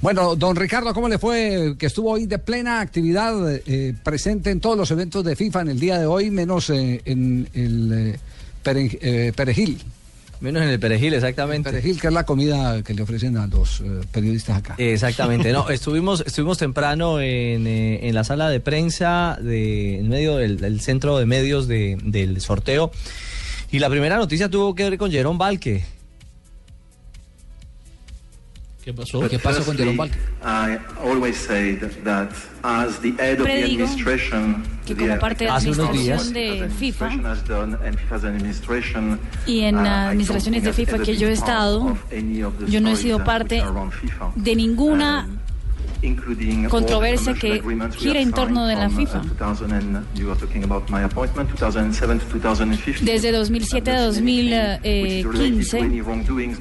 Bueno, don Ricardo, ¿cómo le fue? Que estuvo hoy de plena actividad, eh, presente en todos los eventos de FIFA en el día de hoy, menos eh, en el eh, pere- eh, perejil. Menos en el perejil, exactamente. Perejil, que es la comida que le ofrecen a los eh, periodistas acá. Exactamente, no, estuvimos, estuvimos temprano en, eh, en la sala de prensa, de, en medio del, del centro de medios de- del sorteo, y la primera noticia tuvo que ver con Jerón Valque. ¿Qué pasó? But ¿Qué pasó con Jerome? I always say that, that as the head of the administration, que the como parte de la administración días. de FIFA y en uh, administraciones de FIFA que yo he been part estado, yo no he sido parte de ninguna Um, controversia que gira en torno de la uh, FIFA. 2000 and you are talking about my appointment, 2007 to 2015. Desde 2007 a 2015,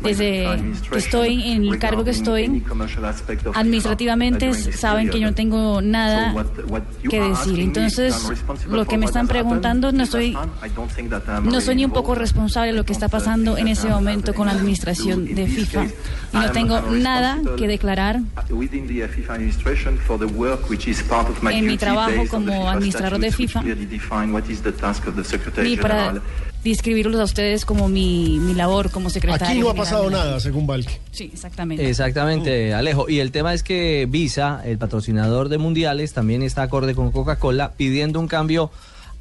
desde que estoy en el cargo que estoy, administrativamente saben que yo no tengo nada que decir. Entonces, lo que me están preguntando, no estoy, no soy ni un poco responsable de lo que está pasando en ese momento con la administración de FIFA. Y no tengo nada que declarar en mi trabajo como administrador de FIFA, ni para describirlos a ustedes como mi, mi labor como secretario. Aquí no ha pasado nada, según Valque. Sí, exactamente. Exactamente, Alejo. Y el tema es que Visa, el patrocinador de mundiales, también está acorde con Coca-Cola pidiendo un cambio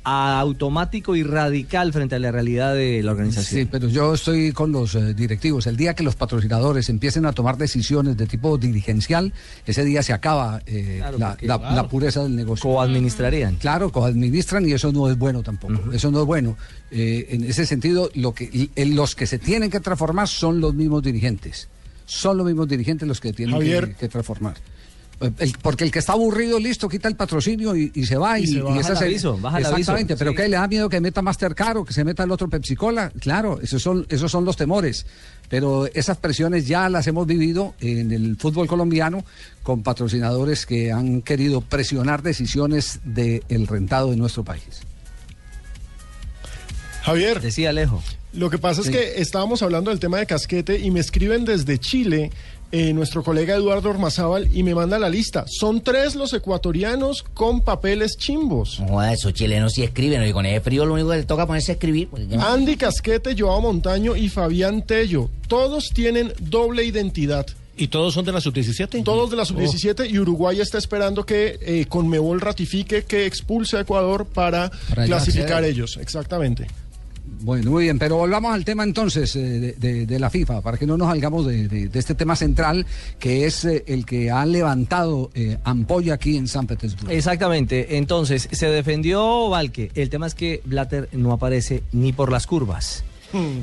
automático y radical frente a la realidad de la organización. Sí, pero yo estoy con los eh, directivos. El día que los patrocinadores empiecen a tomar decisiones de tipo dirigencial, ese día se acaba eh, Claro, la, porque, la- claro. la pureza del negocio. Coadministrarían. Claro, coadministran y eso no es bueno tampoco. Eso no es bueno. Eh, en ese sentido, lo que, en los que se tienen que transformar son los mismos dirigentes. Son los mismos dirigentes los que tienen que transformar. El- porque el que está aburrido, listo, quita el patrocinio y, y se va. Y Y, se y Baja esa el aviso, baja el aviso. Exactamente, pero Sí. ¿qué le da miedo que meta Mastercard o que se meta el otro Pepsi Cola? Claro, esos son, esos son los temores. Pero esas presiones ya las hemos vivido en el fútbol colombiano con patrocinadores que han querido presionar decisiones del rentado de nuestro país. Javier, Decía Alejo. lo que pasa es que estábamos hablando del tema de casquete y me escriben desde Chile eh, nuestro colega Eduardo Ormazábal y me manda la lista. Son tres los ecuatorianos con papeles chimbos. No esos chilenos sí escriben, y con ese frío lo único que les toca ponerse a escribir. ya- Andy Casquete, Joao Montaño y Fabián Tello. Todos tienen doble identidad. ¿Y todos son de la sub-17? Todos de la sub-17 y Uruguay está esperando que eh, Conmebol ratifique que expulse a Ecuador para, Para clasificar ellos. Exactamente. Bueno, muy bien, pero volvamos al tema entonces eh, de, la FIFA, para que no nos salgamos de este tema central, que es eh, el que ha levantado eh, ampolla aquí en San Petersburgo. Exactamente. Entonces, se defendió Valque. El tema es que Blatter no aparece ni por las curvas.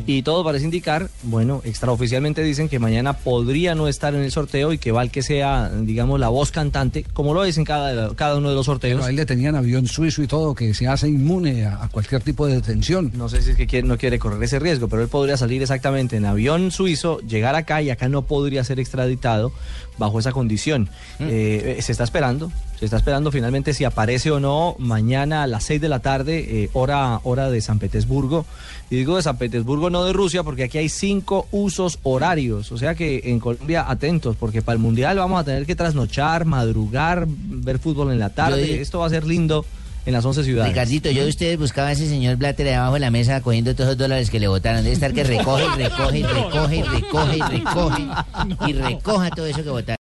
Y todo parece indicar, bueno, extraoficialmente dicen que mañana podría no estar en el sorteo y que Valque sea, digamos, la voz cantante, como lo es en cada, cada uno de los sorteos. Pero a él le tenían avión suizo y todo, que se hace inmune a, a cualquier tipo de detención. No sé si es que quiere- no quiere correr ese riesgo, pero él podría salir exactamente en avión suizo, llegar acá y acá no podría ser extraditado bajo esa condición. Eh, eh, se está esperando, se está esperando finalmente si aparece o no mañana a las 6 de la tarde, eh, hora, hora de San Petersburgo. Y digo de San Petersburgo, no de Rusia, porque aquí hay cinco usos horarios. O sea que en Colombia atentos, porque para el Mundial vamos a tener que trasnochar, madrugar, ver fútbol en la tarde. Yo- Esto va a ser lindo en las 11 ciudades. Ricardito, yo de ustedes buscaba a ese señor Blatter ahí abajo de la mesa cogiendo todos esos dólares que le botaron. Debe estar que recoge, recoge, recoge, y recoge, y recoge, y recoja todo eso que botaron.